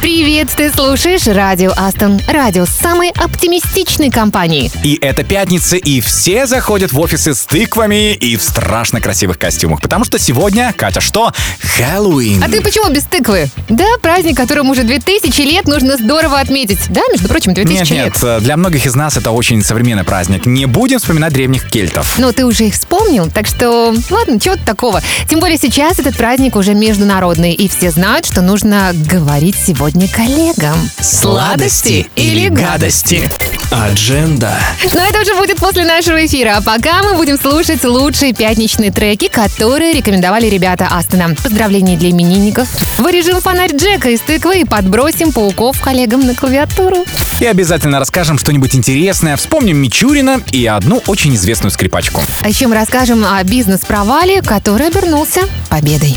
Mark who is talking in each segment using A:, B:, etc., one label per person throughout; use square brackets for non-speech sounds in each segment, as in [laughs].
A: Привет, ты слушаешь радио Астон, радио самой оптимистичной компании.
B: И это пятница, и все заходят в офисы с тыквами и в страшно красивых костюмах. Потому что сегодня, Катя, что? Хэллоуин.
A: А ты почему без тыквы? Да, праздник, которому уже 2000 лет, нужно здорово отметить. Да, между прочим, 2000
B: Нет,
A: лет.
B: нет, для многих из нас это очень современный праздник. Не будем вспоминать древних кельтов.
A: Но ты уже их вспомнил, так что ладно, чего такого. Тем более сейчас этот праздник уже международный, и все знают, что нужно говорить сегодня коллегам.
B: Сладости или гадости? Адженда.
A: Но это уже будет после нашего эфира. А пока мы будем слушать лучшие пятничные треки, которые рекомендовали ребята Астона. Поздравления для именинников. Вырежем фонарь Джека из тыквы и подбросим пауков коллегам на клавиатуру.
B: И обязательно расскажем что-нибудь интересное, вспомним Мичурина и одну очень известную скрипачку.
A: А еще мы расскажем о бизнес-провале, который обернулся победой.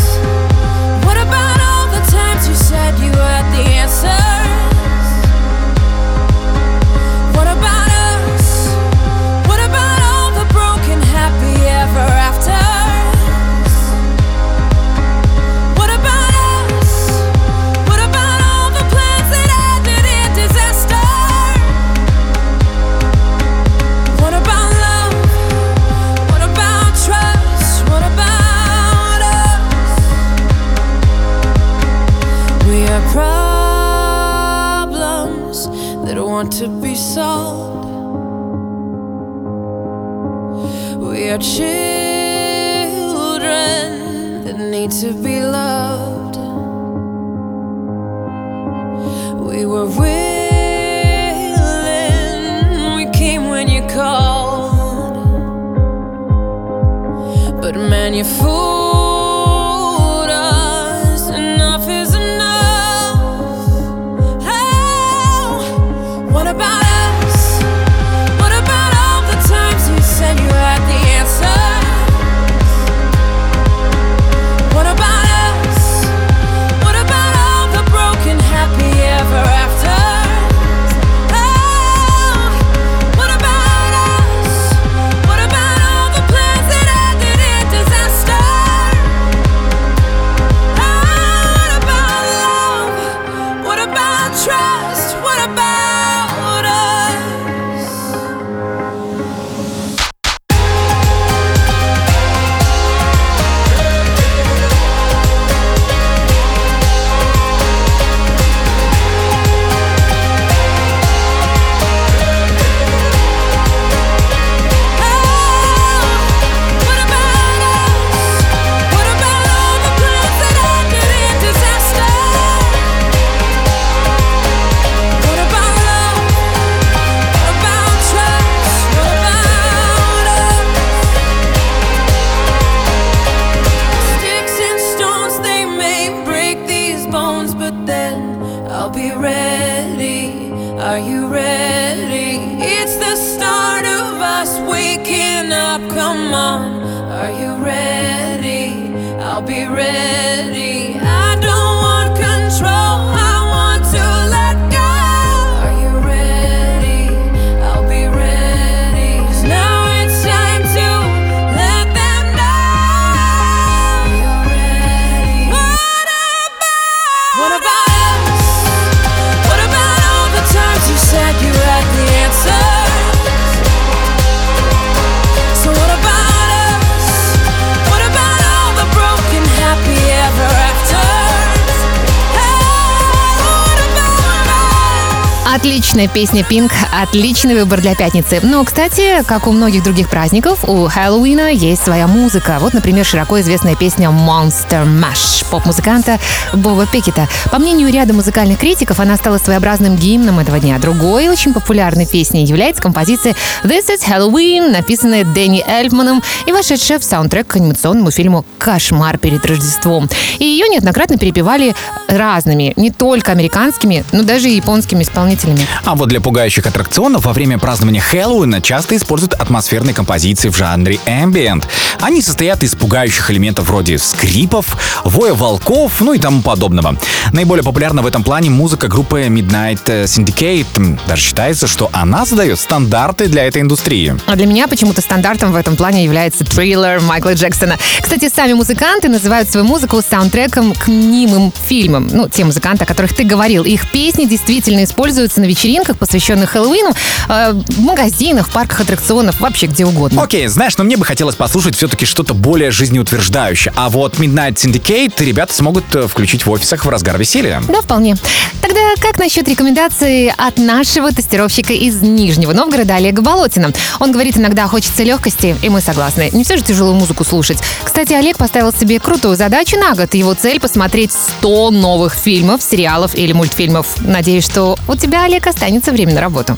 A: Отличная песня Pink, отличный выбор для пятницы. Но, кстати, как у многих других праздников, у Хэллоуина есть своя музыка. Вот, например, широко известная песня Monster Mash поп-музыканта Боба Пекета. По мнению ряда музыкальных критиков, она стала своеобразным гимном этого дня. Другой очень популярной песней является композиция This is Halloween, написанная Дэнни Эльфманом и вошедшая в саундтрек к анимационному фильму «Кошмар перед Рождеством». И ее неоднократно перепевали разными, не только американскими, но даже и японскими исполнителями.
B: А вот для пугающих аттракционов во время празднования Хэллоуина часто используют атмосферные композиции в жанре ambient. Они состоят из пугающих элементов вроде скрипов, воя волков, ну и тому подобного. Наиболее популярна в этом плане музыка группы Midnight Syndicate. Даже считается, что она задает стандарты для этой индустрии.
A: А для меня почему-то стандартом в этом плане является триллер Майкла Джексона. Кстати, сами музыканты называют свою музыку саундтреком к мнимым фильмам. Ну, те музыканты, о которых ты говорил. Их песни действительно используются на вечеринках, посвященных Хэллоуину, э, в магазинах, в парках аттракционов, вообще где угодно.
B: Окей, знаешь, но мне бы хотелось послушать все-таки что-то более жизнеутверждающее. А вот Midnight Syndicate ребята смогут э, включить в офисах в разгар веселья.
A: Да, вполне. Тогда как насчет рекомендации от нашего тестировщика из Нижнего Новгорода Олега Болотина? Он говорит, иногда хочется легкости, и мы согласны. Не все же тяжелую музыку слушать. Кстати, Олег поставил себе крутую задачу на год. Его цель посмотреть 100 новых фильмов, сериалов или мультфильмов. Надеюсь, что у тебя, Олег, останется время на работу.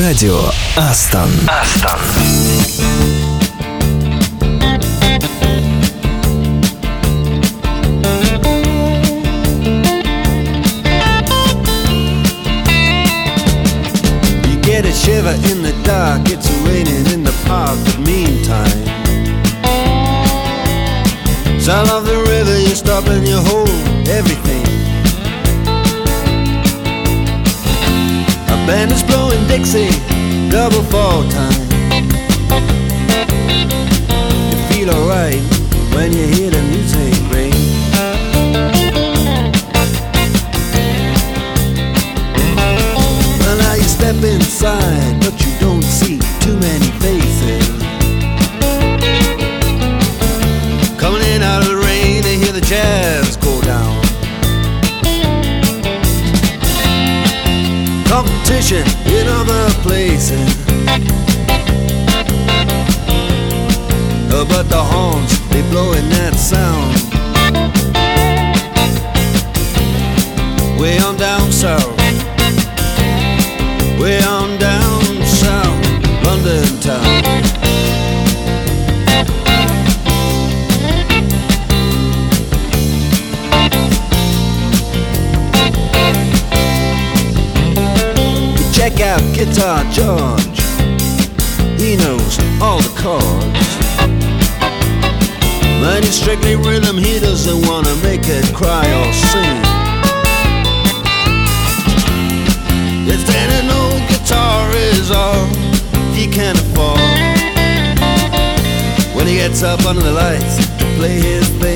C: Радио Астон. Астон.
D: You get a shiver in the dark, it's raining in the park, but meantime. Sound of the river, you stop and you hold everything. Band is blowing Dixie, double fall time. You feel alright when you hear the music ring. Well, now you step inside, but you don't see too many faces. Competition in other places. Uh, but the horns, they blowing that sound. Way on Guitar George. He knows all the chords. But it's strictly rhythm, he doesn't wanna make it cry or sing. If then an old guitar is all he can afford When he gets up under the lights to play his thing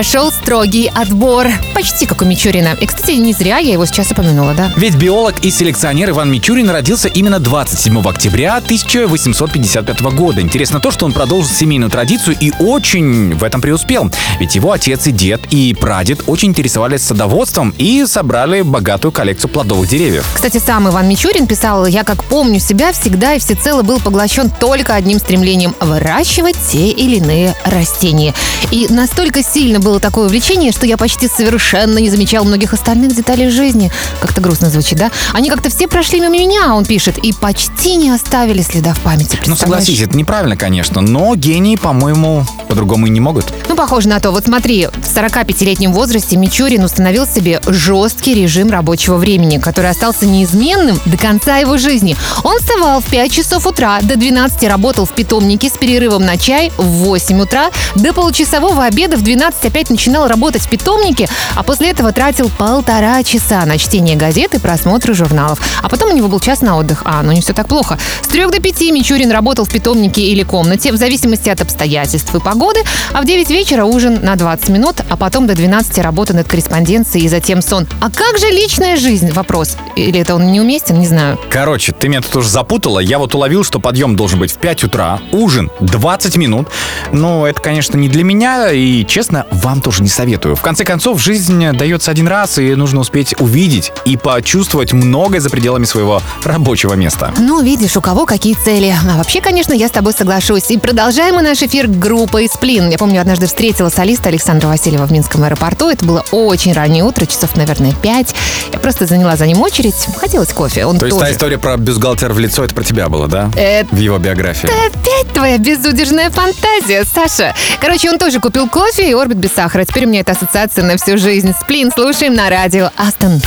A: прошел строгий отбор. Почти как у Мичурина. И, кстати, не зря я его сейчас упомянула, да?
B: Ведь биолог и селекционер Иван Мичурин родился именно 27 октября 1855 года. Интересно то, что он продолжил семейную традицию и очень в этом преуспел. Ведь его отец и дед и прадед очень интересовались садоводством и собрали богатую коллекцию плодовых деревьев.
A: Кстати, сам Иван Мичурин писал, я как помню себя, всегда и всецело был поглощен только одним стремлением – выращивать те или иные растения. И настолько сильно было такое увлечение, что я почти совершенно не замечал многих остальных деталей жизни. Как-то грустно звучит, да? Они как-то все прошли мимо меня, он пишет, и почти не оставили следа в памяти.
B: Ну, согласись, это неправильно, конечно, но гении, по-моему, по-другому и не могут.
A: Ну, похоже на то. Вот смотри, в 45-летнем возрасте Мичурин установил себе жесткий режим рабочего времени, который остался неизменным до конца его жизни. Он вставал в 5 часов утра, до 12 работал в питомнике с перерывом на чай в 8 утра, до получасового обеда в 12 опять начинал работать в питомнике, а после этого тратил полтора часа на чтение газет и просмотры журналов. А потом у него был час на отдых. А, ну не все так плохо. С 3 до 5 Мичурин работал в питомнике или комнате, в зависимости от обстоятельств и погоды, а в 9 вечера ужин на 20 минут, а потом до 12 работа над корреспонденцией и затем сон. А как же личная жизнь? Вопрос. Или это он неуместен? Не знаю.
B: Короче, ты меня тут уже запутала. Я вот уловил, что подъем должен быть в 5 утра, ужин 20 минут. Ну, это, конечно, не для меня, и, честно, вам тоже не советую. В конце концов, жизнь дается один раз, и нужно успеть увидеть и почувствовать многое за пределами своего рабочего места.
A: Ну, видишь, у кого какие цели. А вообще, конечно, я с тобой соглашусь. И продолжаем мы наш эфир группой «Сплин». Я помню, однажды встретила солиста Александра Васильева в Минском аэропорту. Это было очень раннее утро, часов, наверное, 5. Я просто заняла за ним очередь. Хотелось кофе. Он
B: То есть
A: тоже.
B: та история про бюстгальтер в лицо, это про тебя было, да?
A: Э,
B: В его биографии.
A: Опять твоя безудержная фантазия, Саша. Короче, он тоже купил кофе и орбит без сахара. Теперь у меня это ассоциация на всю жизнь. Сплин слушаем на радио Астон.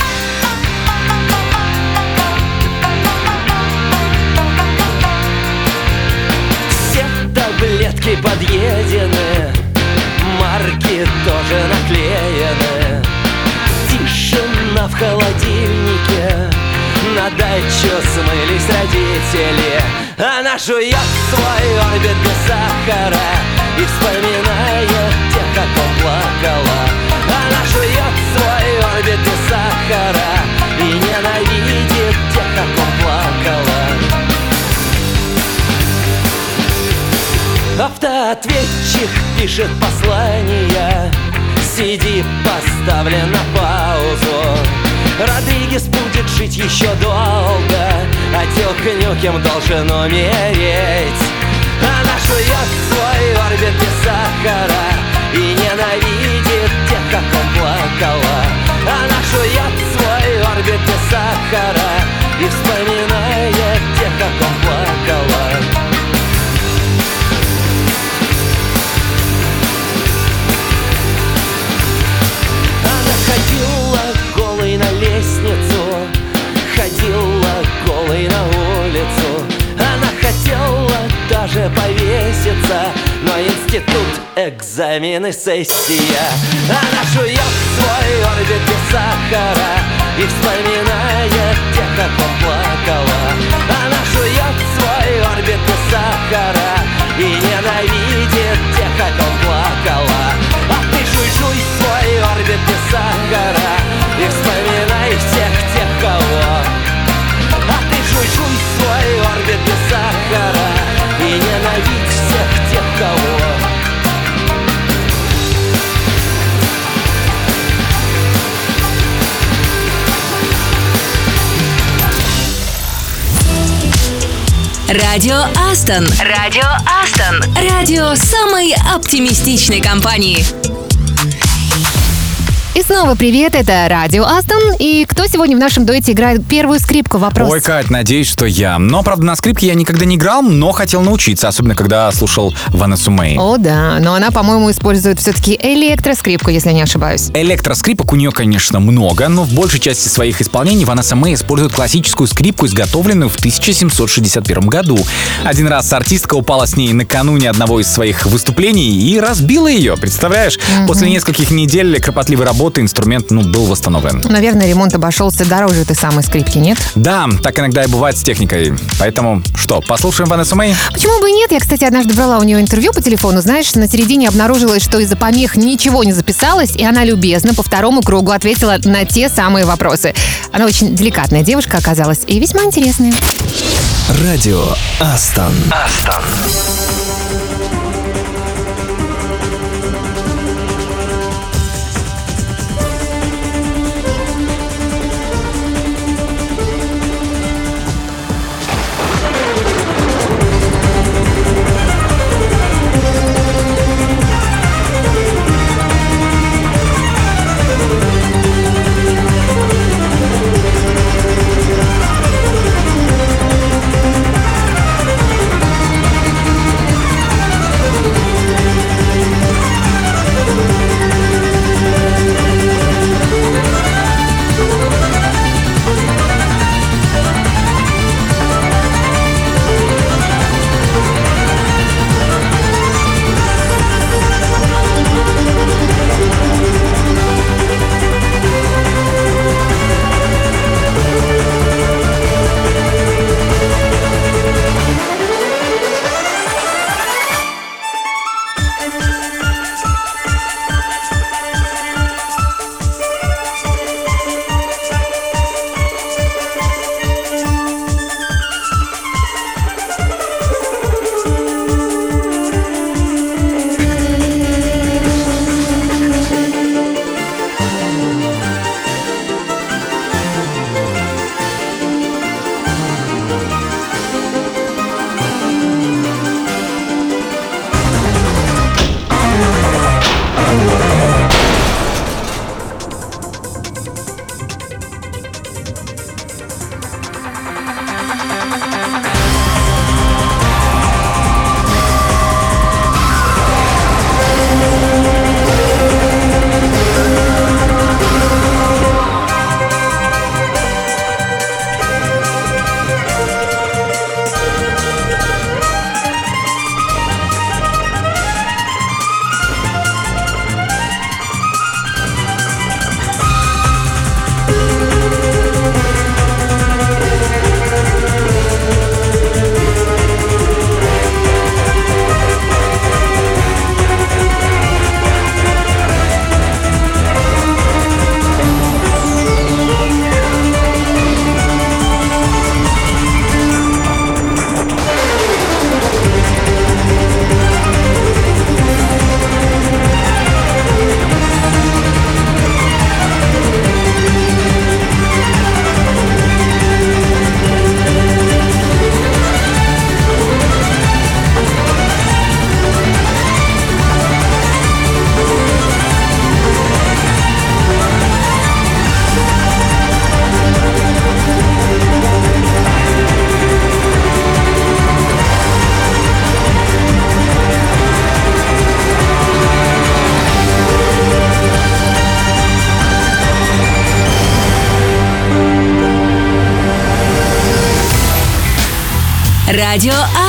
E: Все таблетки подъедены, марки тоже наклеены. Тишина в холодильнике, на дачу смылись родители. Она жует свой орбит без сахара и вспоминает как он плакала. Она жует свой орбит без сахара и ненавидит тех, как он плакала. Автоответчик пишет послание CD поставлен на паузу Родригес будет жить еще долго А Тилк Нюкем должен умереть Она жует свой орбит без сахара И ненавидит тех, как он плакала. Она жует свой орбит без сахара И вспоминает тех, как он плакала Хотела даже повеситься Но институт, экзамены, сессия. Она жует свой орбит без сахара И вспоминает тех, как плакала. Она жует свой орбит без сахара И ненавидит тех, как плакала. А ты жуй-жуй свой орбит без сахара И вспоминай всех тех, кого. А ты жуй-жуй свой орбит без сахара И ненавидь всех тех, кого
F: Радио Астон. Радио Астон. Радио самой оптимистичной компании.
A: Снова привет, это Радио Астон. И кто сегодня в нашем дуэте играет первую скрипку? Вопрос.
B: Ой, Кать, надеюсь, что я. Но, правда, на скрипке я никогда не играл, но хотел научиться, особенно когда слушал Ванессу Мэй.
A: О, да, но она, по-моему, использует все-таки электроскрипку, если не ошибаюсь.
B: Электроскрипок у нее, конечно, много, но в большей части своих исполнений Ванесса Мэй использует классическую скрипку, изготовленную в 1761 году. Один раз артистка упала с ней накануне одного из своих выступлений и разбила ее, представляешь? После нескольких недель кропотливой работы инструмент, ну, был восстановлен.
A: Наверное, ремонт обошелся дороже этой самой скрипки, нет?
B: Да, так иногда и бывает с техникой. Поэтому что, послушаем Ванессу Мэй?
A: Почему бы и нет? Я, кстати, однажды брала у нее интервью по телефону. Знаешь, на середине обнаружилось, что из-за помех ничего не записалось, и она любезно по второму кругу ответила на те самые вопросы. Она очень деликатная девушка оказалась и весьма интересная.
C: Радио Астон.
E: Астон.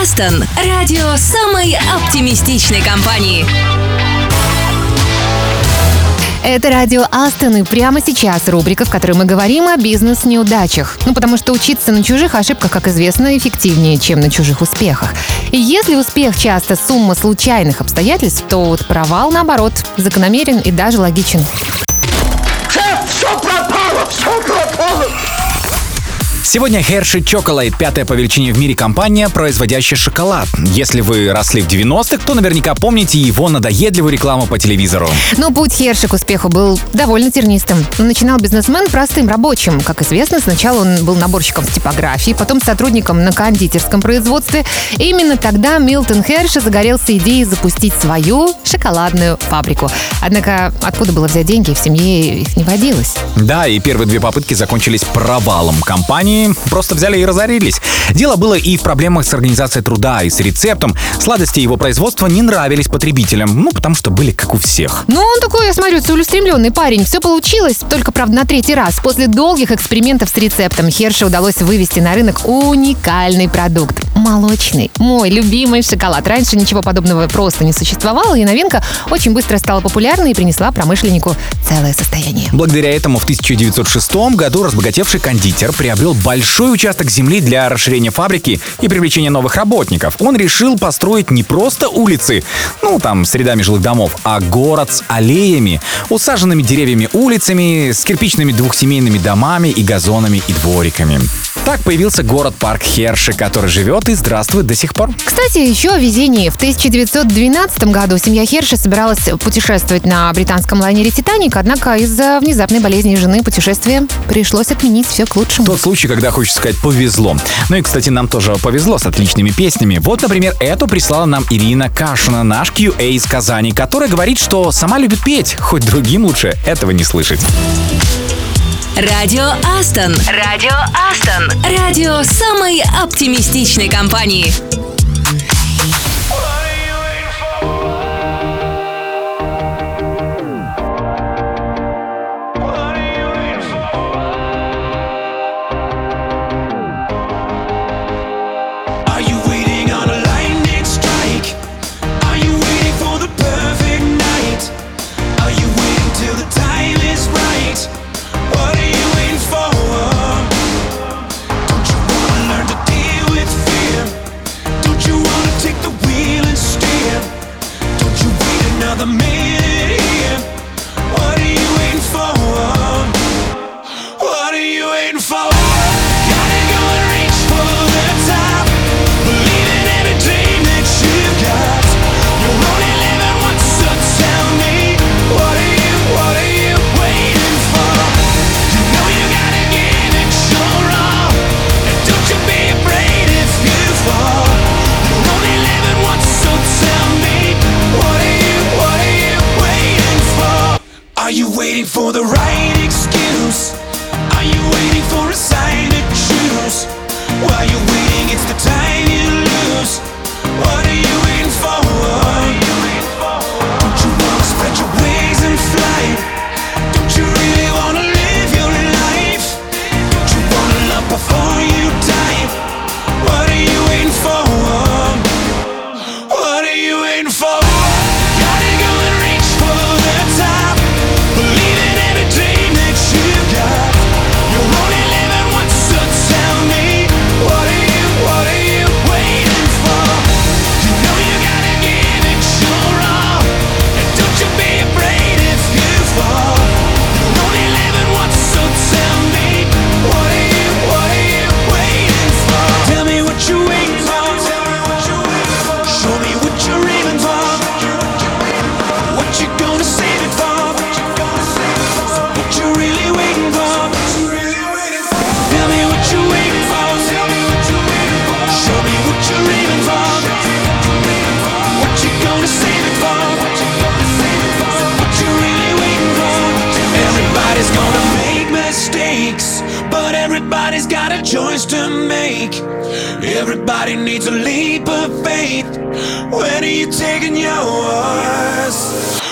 F: Астон. Радио самой оптимистичной компании.
A: Это радио Астон, и прямо сейчас рубрика, в которой мы говорим о бизнес-неудачах. Ну, потому что учиться на чужих ошибках, как известно, эффективнее, чем на чужих успехах. И если успех часто сумма случайных обстоятельств, то вот провал, наоборот, закономерен и даже
B: Сегодня Hershey Chocolate — пятая по величине в мире компания, производящая шоколад. Если вы росли в 90-х, то наверняка помните его надоедливую рекламу по телевизору.
A: Но путь Херши к успеху был довольно тернистым. Начинал бизнесмен простым рабочим. Как известно, сначала он был наборщиком в типографии, потом сотрудником на кондитерском производстве. И именно тогда Милтон Херши загорелся идеей запустить свою шоколадную фабрику. Однако откуда было взять деньги, в семье их не водилось.
B: Да, и первые две попытки закончились провалом. Компании просто взяли и разорились. Дело было и в проблемах с организацией труда, и с рецептом. Сладости его производства не нравились потребителям, ну, потому что были как у всех.
A: Ну, он такой, я смотрю, целеустремленный парень. Все получилось, только, правда, на третий раз. После долгих экспериментов с рецептом Херше удалось вывести на рынок уникальный продукт. Молочный. Мой любимый шоколад. Раньше ничего подобного просто не существовало, и новинка очень быстро стала популярной и принесла промышленнику целое состояние.
B: Благодаря этому в 1906 году разбогатевший кондитер приобрел большой участок земли для расширения фабрики и привлечения новых работников. Он решил построить не просто улицы, ну там с рядами жилых домов, а город с аллеями, усаженными деревьями улицами, с кирпичными двухсемейными домами и газонами и двориками. Так появился город-парк Херши, который живет и здравствует до сих пор.
A: Кстати, еще о везении. В 1912 году семья Херши собиралась путешествовать на британском лайнере «Титаник», однако из-за внезапной болезни жены путешествие пришлось отменить все к лучшему.
B: Тот случай, когда, хочется сказать, повезло. Ну и, кстати, нам тоже повезло с отличными песнями. Вот, например, эту прислала нам Ирина Кашина, наш QA из Казани, которая говорит, что сама любит петь, хоть другим лучше этого не слышать.
F: Радио Астон. Радио Астон. Радио самой оптимистичной компании.
G: Choice to make. Everybody needs a leap of faith. When are you taking yours?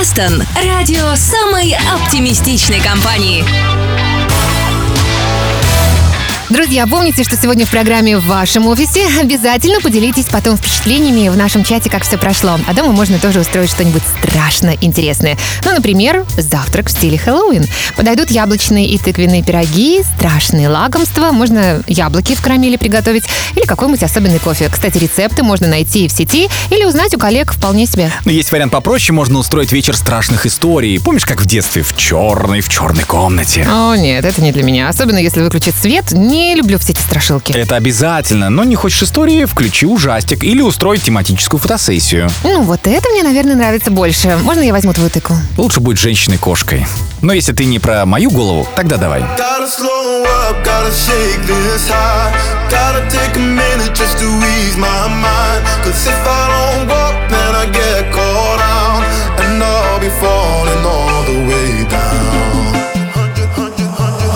F: Астон. Радио самой оптимистичной компании.
A: Друзья, помните, что сегодня в программе в вашем офисе. Обязательно поделитесь потом впечатлениями в нашем чате, как все прошло. А дома можно тоже устроить что-нибудь страшно интересное. Ну, например, завтрак в стиле Хэллоуин. Подойдут яблочные и тыквенные пироги, страшные лакомства. Можно яблоки в карамели приготовить или какой-нибудь особенный кофе. Кстати, рецепты можно найти в сети или узнать у коллег вполне себе.
B: Но есть вариант попроще, можно устроить вечер страшных историй. Помнишь, как в детстве, в черной, в черной комнате?
A: О, нет, это не для меня. Особенно если выключить свет. Не люблю все эти страшилки.
B: Это обязательно, но не хочешь истории, включи ужастик или устрой тематическую фотосессию.
A: Ну, вот это мне, наверное, нравится больше. Можно я возьму твою тыкву?
B: Лучше быть женщиной-кошкой. Но если ты не про мою голову, тогда давай.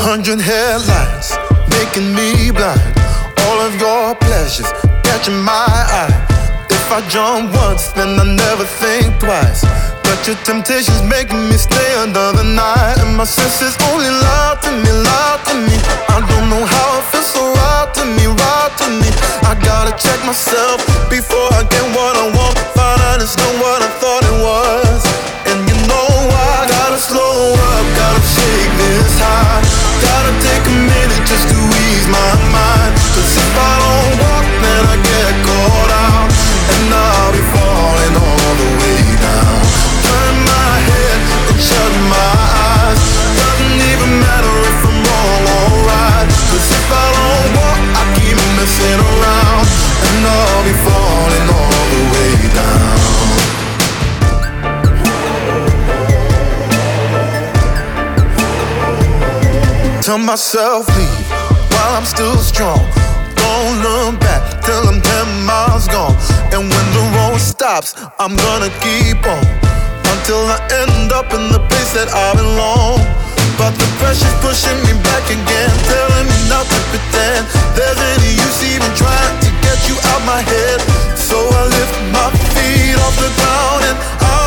G: Hundred headlights making me blind. All of your pleasures catching my eye. If I jump once, then I never think twice. But your temptation's making me stay another night. And my senses only lie to me, lie to me. I don't know how it feels so right to me, right to me. I gotta check myself before I get what I want. Find out it's not what I thought it was. And you know I gotta slow up, gotta shake this high. Gotta take a minute just to ease my mind. Cause if I don't walk, then I get caught out. And I'll be falling all the way down. Turn my head and shut my eyes. Doesn't even matter if I'm wrong or right. Cause if I don't walk, I keep messing around. And I'll be falling all the way down. Tell myself leave I'm still strong. Don't look back till I'm 10 miles gone. And when the road stops, I'm gonna keep on until I end up in the place that I belong. But the pressure's pushing me back again, telling me not to pretend there's any use even trying to get you out my head. So I lift my feet off the ground and I'm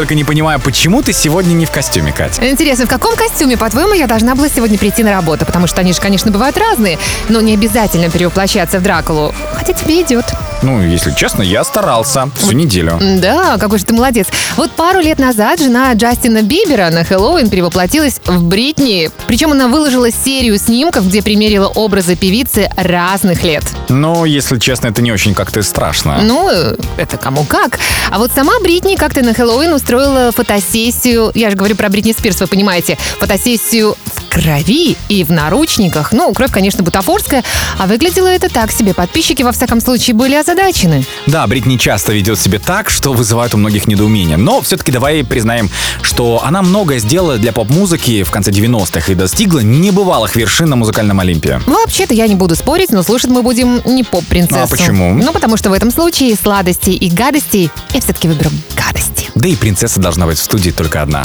B: только не понимаю, почему ты сегодня не в костюме, Катя?
A: Интересно, в каком костюме, по-твоему, я должна была сегодня прийти на работу? Потому что они же, конечно, бывают разные, но не обязательно перевоплощаться в Дракулу. Хотя тебе идет.
B: Ну, если честно, я старался всю неделю.
A: Да, какой же ты молодец. Вот пару лет назад жена Джастина Бибера на Хэллоуин перевоплотилась в Бритни. Причем она выложила серию снимков, где примерила образы певицы разных лет.
B: Но, если честно, это не очень как-то страшно.
A: Ну, это кому как. А вот сама Бритни как-то на Хэллоуин устроила фотосессию. Я же говорю про Бритни Спирс, вы понимаете. Фотосессию в крови и в наручниках. Ну, кровь, конечно, бутафорская, а выглядело это так себе. Подписчики, во всяком случае, были озадачены.
B: Да, Бритни часто ведет себя так, что вызывает у многих недоумение. Но все-таки давай признаем, что она многое сделала для поп-музыки в конце 90-х и достигла небывалых вершин на музыкальном Олимпе.
A: Вообще-то я не буду спорить, но слушать мы будем не поп-принцессу.
B: А почему?
A: Ну, потому что в этом случае сладостей и гадостей я все-таки выберу гадости.
B: Да и принцесса должна быть в студии только одна.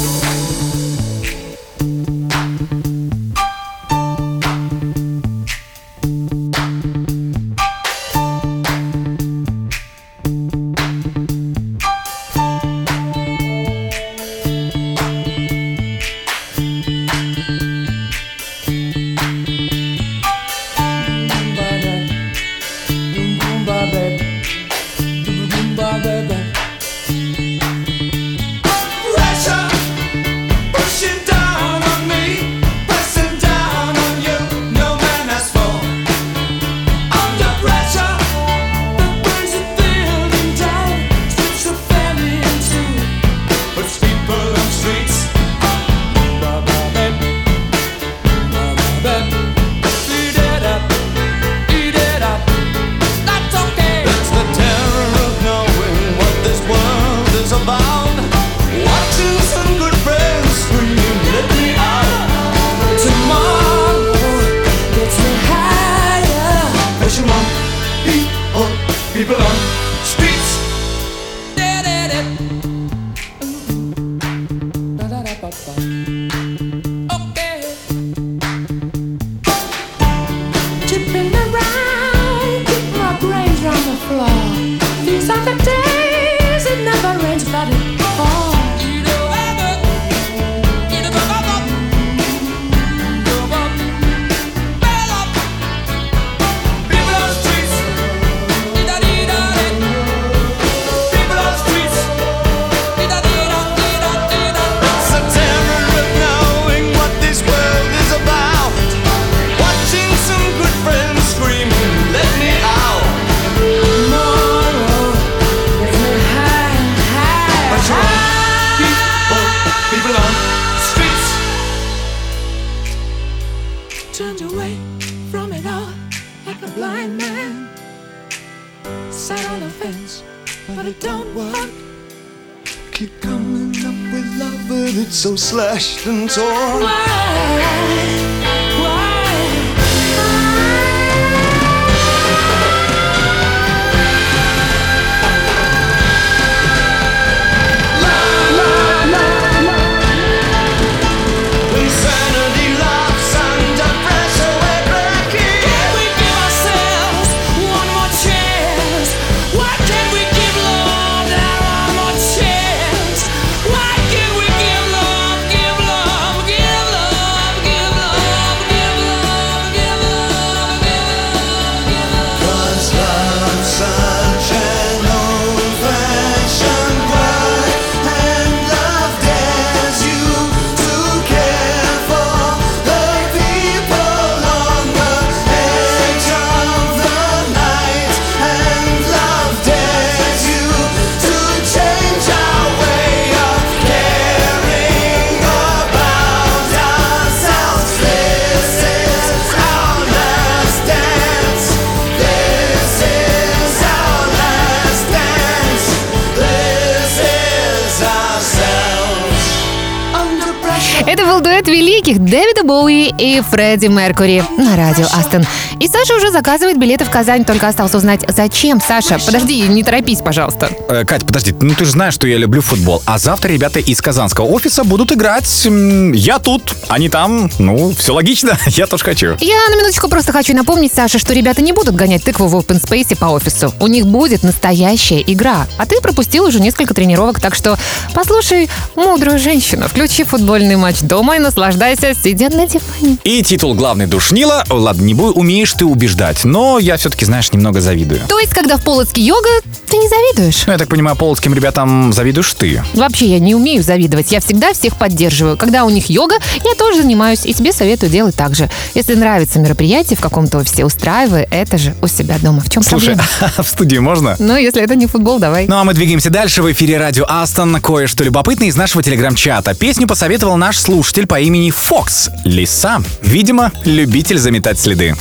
H: flaw. These are the days. ocean torn.
A: Это был дуэт великих Дэвида Боуи и Фредди Меркури на радио Астон. И Саша уже заказывает билеты в Казань, только осталось узнать, зачем. Саша, подожди, не торопись, пожалуйста.
B: Э, Кать, подожди, ну ты же знаешь, что я люблю футбол. А завтра ребята из казанского офиса будут играть. М, Я тут, они там. Ну, все логично, [laughs] я тоже хочу.
A: Я на минуточку просто хочу напомнить, Саша, что ребята не будут гонять тыкву в open space по офису. У них будет настоящая игра. А ты пропустил уже несколько тренировок, так что послушай мудрую женщину. Включи футбольный матч дома и наслаждайся, сидя на диване.
B: И титул главный душнила, ладно, не буду, умеешь будешь ты убеждать. Но я все-таки, знаешь, немного завидую.
A: То есть, когда в Полоцке йога, ты не завидуешь?
B: Ну, я так понимаю, полоцким ребятам завидуешь ты.
A: Вообще, я не умею завидовать. Я всегда всех поддерживаю. Когда у них йога, я тоже занимаюсь. И тебе советую делать так же. Если нравится мероприятие в каком-то офисе, устраивай это же у себя дома. В чем
B: Слушай,
A: проблема? [laughs]
B: в студии можно?
A: Ну, если это не футбол, давай.
B: Ну, а мы двигаемся дальше. В эфире радио Астон. Кое-что любопытное из нашего телеграм-чата. Песню посоветовал наш слушатель по имени Фокс. Лиса. Видимо, любитель заметать следы.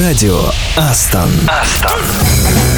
D: Радио Астон.
I: Астон.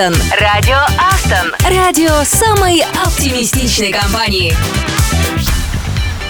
F: Астон. Радио Астон. Радио самой оптимистичной компании.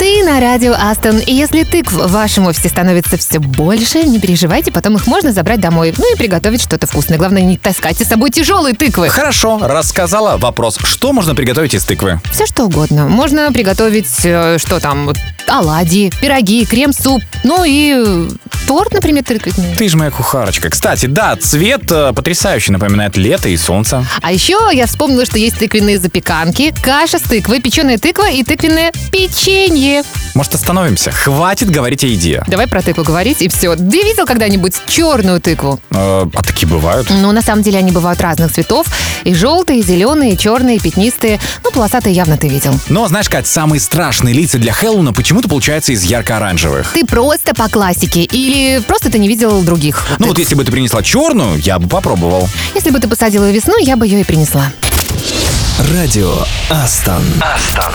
A: Ты на радио Астон. И если тыкв в вашем офисе становится все больше, не переживайте, потом их можно забрать домой. Ну и приготовить что-то вкусное. Главное, не таскайте с собой тяжелые тыквы.
B: Хорошо, рассказала. Вопрос, что можно приготовить из тыквы?
A: Все что угодно. Можно приготовить, э, что там, оладьи, пироги, крем-суп. Ну и э, торт, например, тыквенный.
B: Ты же моя кухарочка. Кстати, да, цвет э, потрясающе напоминает лето и солнце.
A: А еще я вспомнила, что есть тыквенные запеканки, каша с тыквой, печеная тыква и тыквенное печенье.
B: Может, остановимся? Хватит говорить о еде.
A: Давай про тыкву говорить, и все. Ты видел когда-нибудь черную тыкву?
B: Э, а такие бывают?
A: Ну, на самом деле они бывают разных цветов. И желтые, и зеленые, и черные, и пятнистые. Ну, полосатые явно ты видел.
B: Но, знаешь, Кать, самые страшные лица для Хэллоуина почему-то получаются из ярко-оранжевых.
A: Ты просто по классике. Или просто ты не видел других.
B: Ну вот если бы ты принесла черную, я бы попробовал.
A: Если бы ты посадила ее весной, я бы ее и принесла.
C: Радио Астон.
E: Астон.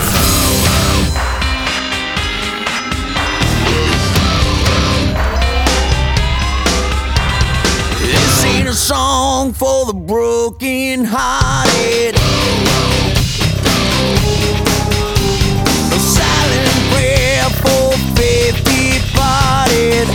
D: A song for the broken hearted. A silent prayer for faith departed.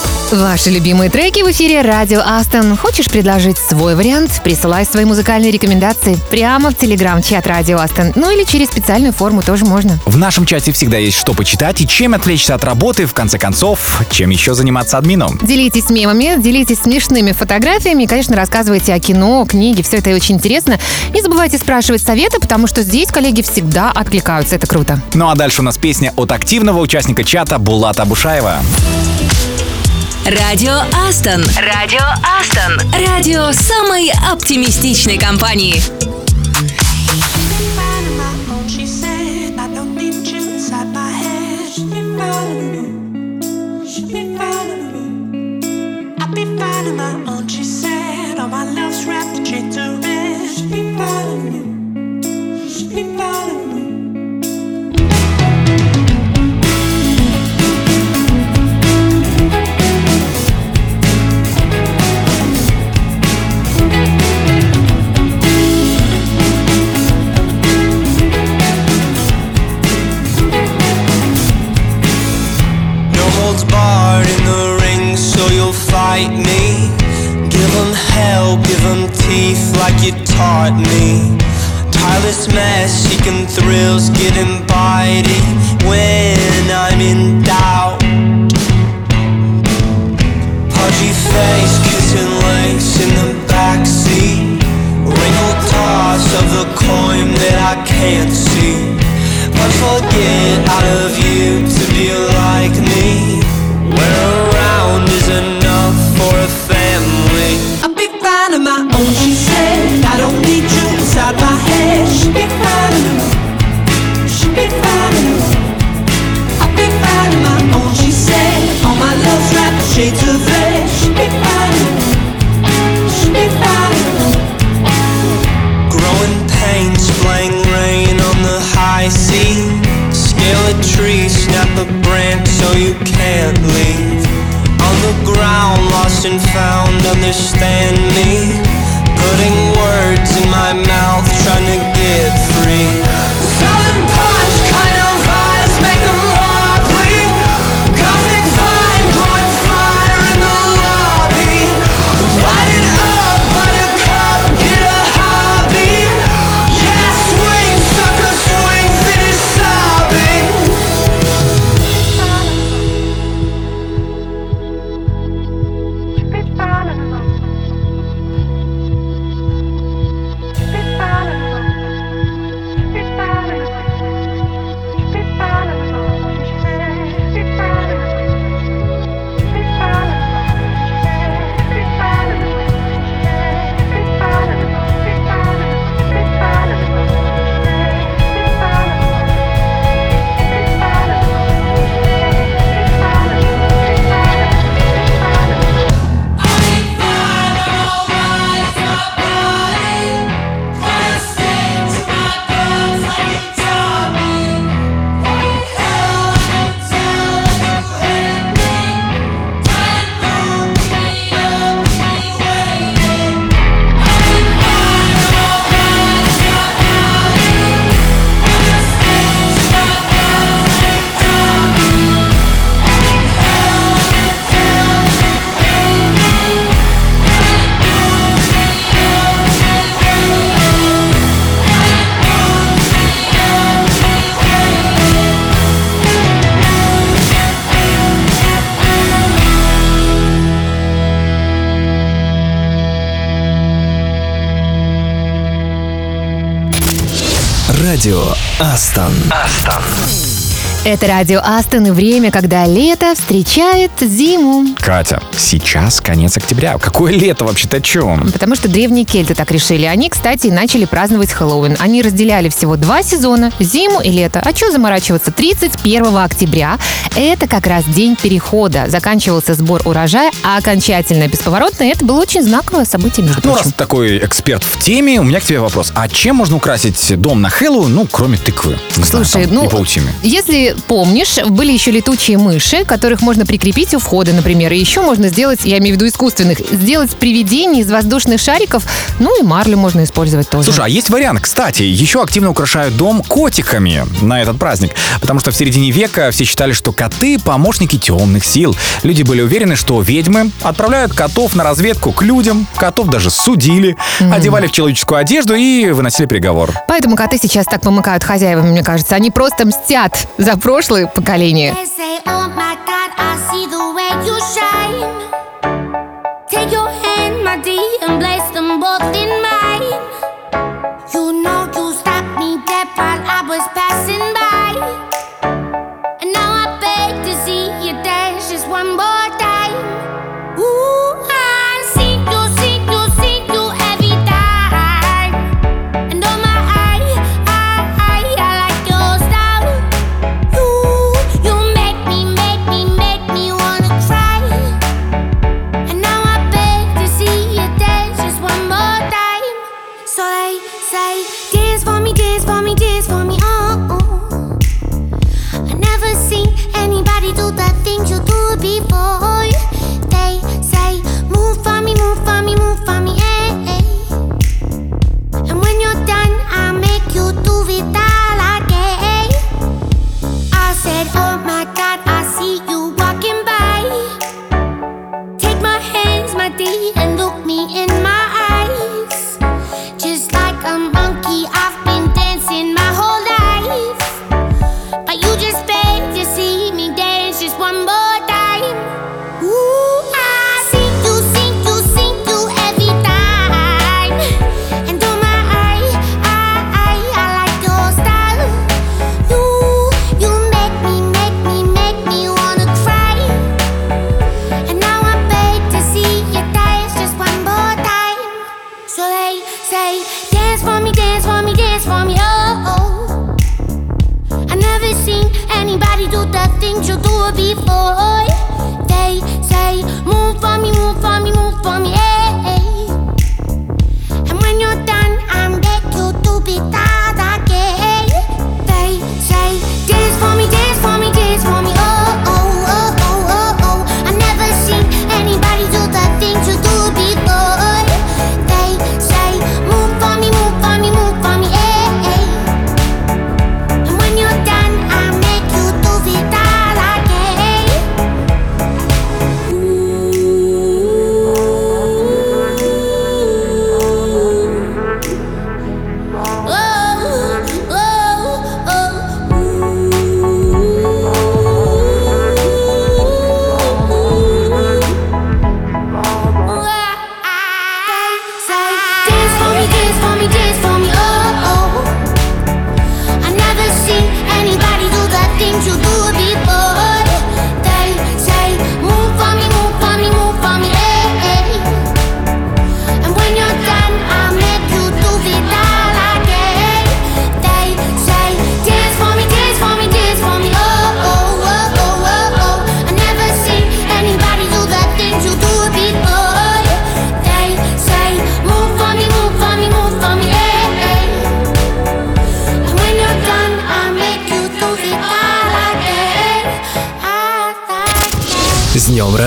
A: Ваши любимые треки в эфире Радио Астон. Хочешь предложить свой вариант? Присылай свои музыкальные рекомендации прямо в телеграм-чат Радио Астон. Ну или через специальную форму тоже можно.
B: В нашем чате всегда есть что почитать и чем отвлечься от работы, в конце концов, чем еще заниматься админом.
A: Делитесь мемами, делитесь смешными фотографиями и, конечно, рассказывайте о кино, книге. Все это очень интересно. Не забывайте спрашивать советы, потому что здесь коллеги всегда откликаются. Это круто.
B: Ну а дальше у нас песня от активного участника чата Булата Абушаева.
J: Радио Астон. Радио Астон. Радио самой оптимистичной компании.
H: finding my own, she
K: No holds barred in the ring, so you'll fight me. Give 'em hell, give 'em teeth like you taught me. Tireless mess, seeking thrills, getting bitey when I'm in doubt. Pudgy face, kissing lace in the backseat. Wrinkled toss of the coin that I can't see. Must forget out of you to be like me. Family.
H: I'll be fine on my own, she said. I don't need you inside my head. She'll be fine. She'll be fine
D: Радио Астон. Астон.
A: Это радио Астон и время, когда лето встречает зиму.
B: Катя, сейчас конец октября. Какое лето вообще-то о чем?
A: Потому что древние кельты так решили. Они, кстати, начали праздновать Хэллоуин. Они разделяли всего два сезона, зиму и лето. А что заморачиваться? 31 октября – это как раз день перехода. Заканчивался сбор урожая, а окончательно бесповоротно это было очень знаковое событие, между
B: Ну,
A: прочим.
B: раз ты такой эксперт в теме, у меня к тебе вопрос. А чем можно украсить дом на Хэллоуин, ну, кроме тыквы? Не знаю,
A: Слушай,
B: там,
A: ну,
B: И паутины.
A: если Если помнишь, были еще летучие мыши, которых можно прикрепить у входа, например. И еще можно сделать, я имею в виду искусственных, сделать привидений из воздушных шариков. Ну и марлю можно использовать тоже.
B: Слушай, а есть вариант, кстати, еще активно украшают дом котиками на этот праздник, потому что в середине века все считали, что коты — помощники темных сил. Люди были уверены, что ведьмы отправляют котов на разведку к людям, котов даже судили, одевали в человеческую одежду и выносили приговор.
A: Поэтому коты сейчас так помыкают хозяевами, мне кажется. Они просто мстят за прошлое поколение.
L: Oh. Take your hand, my dear, and place them both in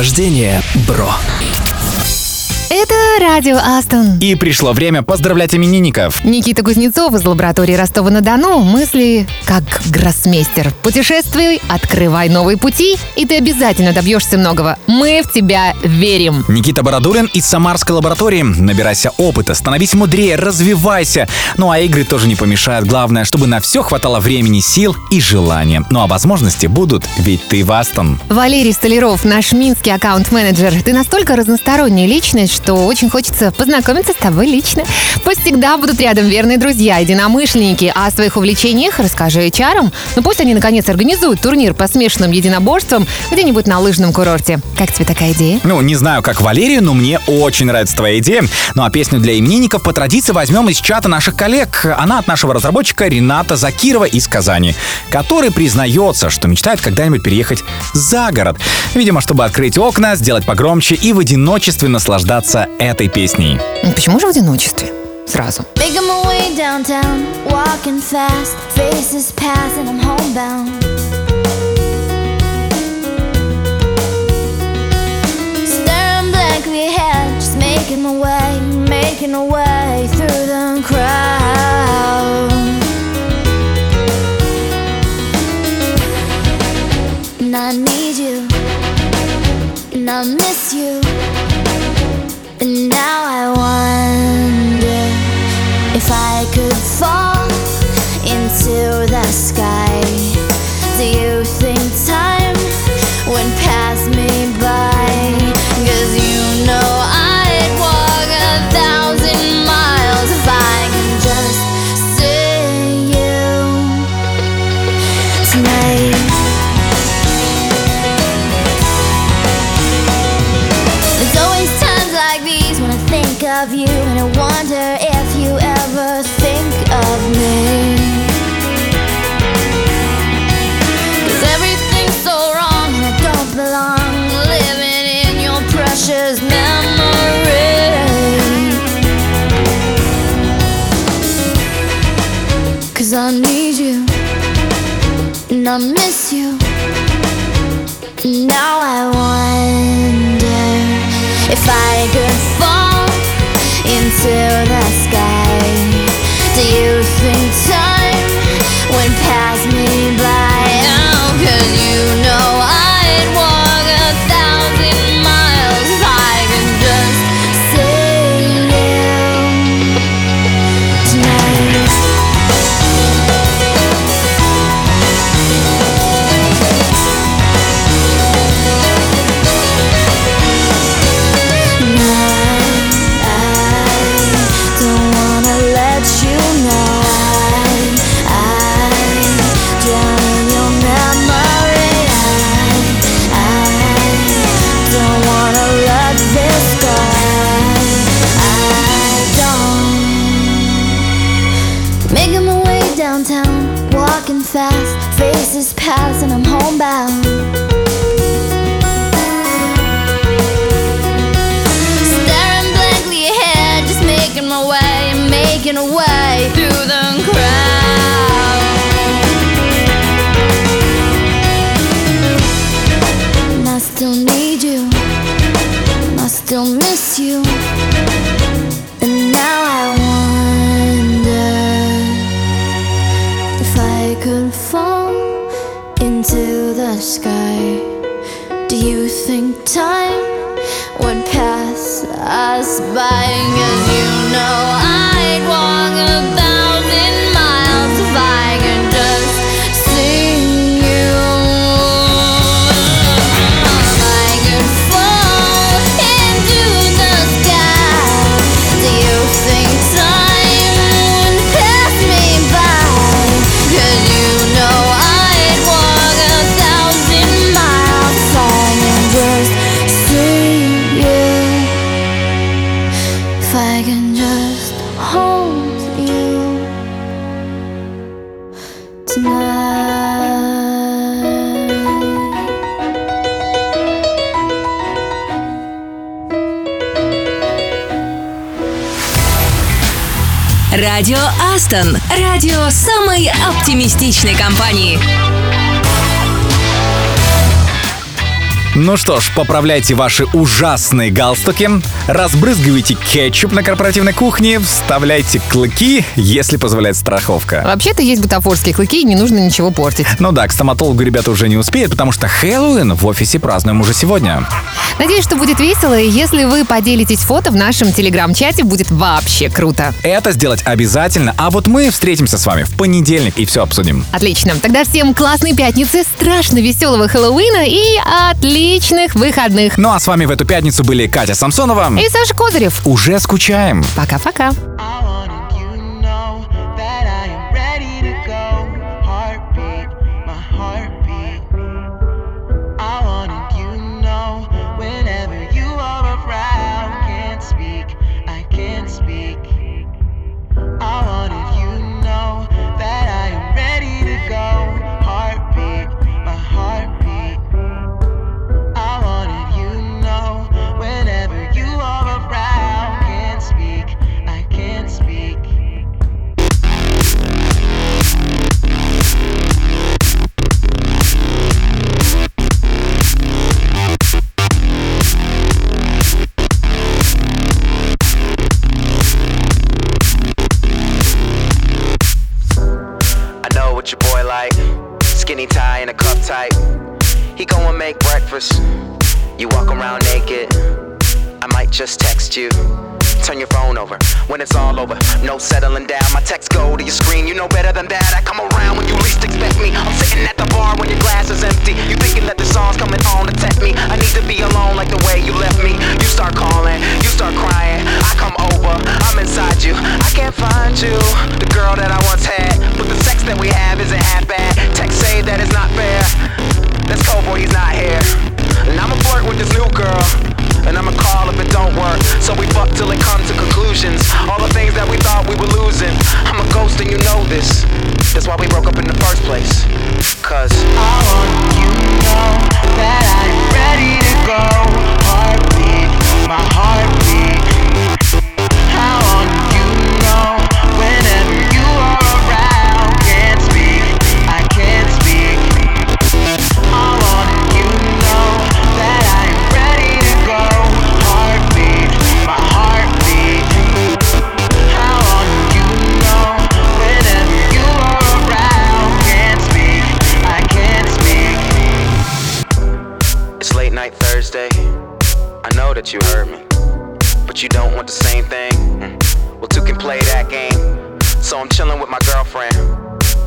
C: Рождения, бро!
A: Радио Астон.
B: И пришло время поздравлять именинников.
A: Никита Кузнецов из лаборатории Ростова-на-Дону. Мысли как гроссмейстер. Путешествуй, открывай новые пути, и ты обязательно добьешься многого. Мы в тебя верим.
B: Никита Бородулин из Самарской лаборатории. Набирайся опыта, становись мудрее, развивайся. Ну а игры тоже не помешают. Главное, чтобы на все хватало времени, сил и желания. Ну а возможности будут, ведь ты в Астон.
A: Валерий Столяров, наш минский аккаунт-менеджер. Ты настолько разносторонняя личность, что очень хочется познакомиться с тобой лично. Пусть всегда будут рядом верные друзья, единомышленники. А о своих увлечениях расскажи чарам. Ну пусть они наконец организуют турнир по смешанным единоборствам где-нибудь на лыжном курорте. Как тебе такая идея?
B: Ну, не знаю, как Валерию, но мне очень нравится твоя идея. Ну а песню для именинников по традиции возьмем из чата наших коллег. Она от нашего разработчика Рената Закирова из Казани, который признается, что мечтает когда-нибудь переехать за город. Видимо, чтобы открыть окна, сделать погромче и в одиночестве наслаждаться этой песней.
A: Почему же в одиночестве? Сразу.
L: Downtown, walking fast, faces pass and I'm homebound.
M: Staring blankly ahead, just making my way, making my way through the crowd. And I need you, and I miss you. Now I wonder if I could fall into the sky. Do you I still miss you. And now I wonder if I could fall into the sky. Do you think time
J: Астон. Радио самой оптимистичной компании.
B: Ну что ж, поправляйте ваши ужасные галстуки, разбрызгивайте кетчуп на корпоративной кухне, вставляйте клыки, если позволяет страховка.
N: Вообще-то есть бутафорские клыки, и не нужно ничего портить.
B: Ну да, к стоматологу ребята уже не успеют, потому что Хэллоуин в офисе празднуем уже сегодня.
N: Надеюсь, что будет весело, и если вы поделитесь фото в нашем телеграм-чате, будет вообще круто.
B: Это сделать обязательно, а вот мы встретимся с вами в понедельник и все обсудим.
N: Отлично. Тогда всем классной пятницы, страшно веселого Хэллоуина и отличных выходных.
B: Ну а с вами в эту пятницу были Катя Самсонова.
N: И Саша Козырев.
B: Уже скучаем.
N: Пока-пока.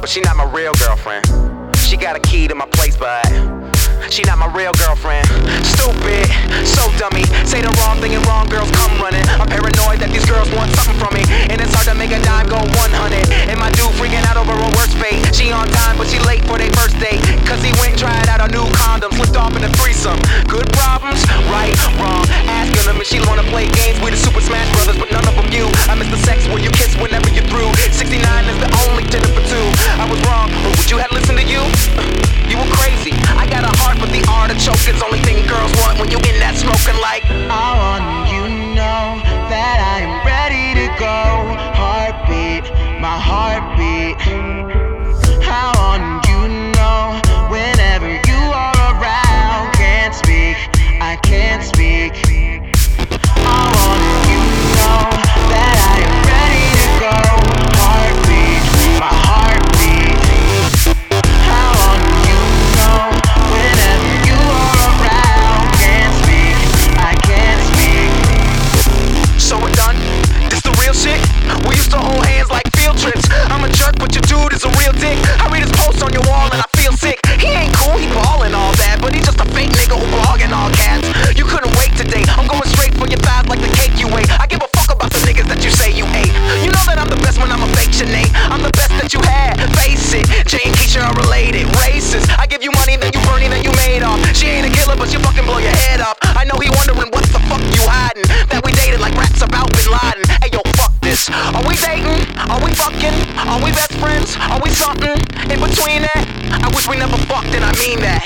O: But she not my real girlfriend. She got a key to my place, but she not my real girlfriend. Stupid, so dummy. Say the wrong thing and wrong girls come running. I'm paranoid that these girls want something from me, and it's hard to make a dime go 100. And my dude freaking out over a worst fate. She on time, but she late for their first date. Cause he went and tried out a new condom, slipped off in a threesome. Good problems, right, wrong. Asking them if she wanna play games. We the Super Smash Brothers, but none of them you. I miss the sex where you kiss whenever you're through. 69 is the only dinner for two. I was wrong, but would you have listened to you? Uh, you were crazy. I got a heart, but the artichoke is only thing girls want when you in that smoking like. I want you know that I am ready to go. Heartbeat, my heartbeat. Real dick. I read his posts on your wall and I feel sick. He ain't cool, he ballin' all that, but he's just a fake nigga who blogging all cats. You couldn't wait today. I'm going straight for your thighs like the cake you ate. I give a fuck about the niggas that you say you ate. You know that I'm the best when I'm a fake Sinead. I'm the best that you had. Face it. Jay and Keisha are related. Racist. I give you money, then you burn it, then you made off. She ain't a killer, but she fucking blow your head off. I know he wondering what the fuck you hiding. That we dated like rats about Bin Laden. Hey yo, this. Are we dating? Are we fucking? Are we best friends? Are we something in between that? I wish we never fucked, and I mean that.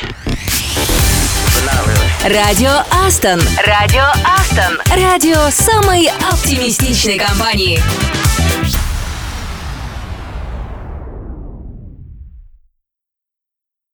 O: But not really.
F: Радио Астон. Радио Астон. Радио самой оптимистичной компании.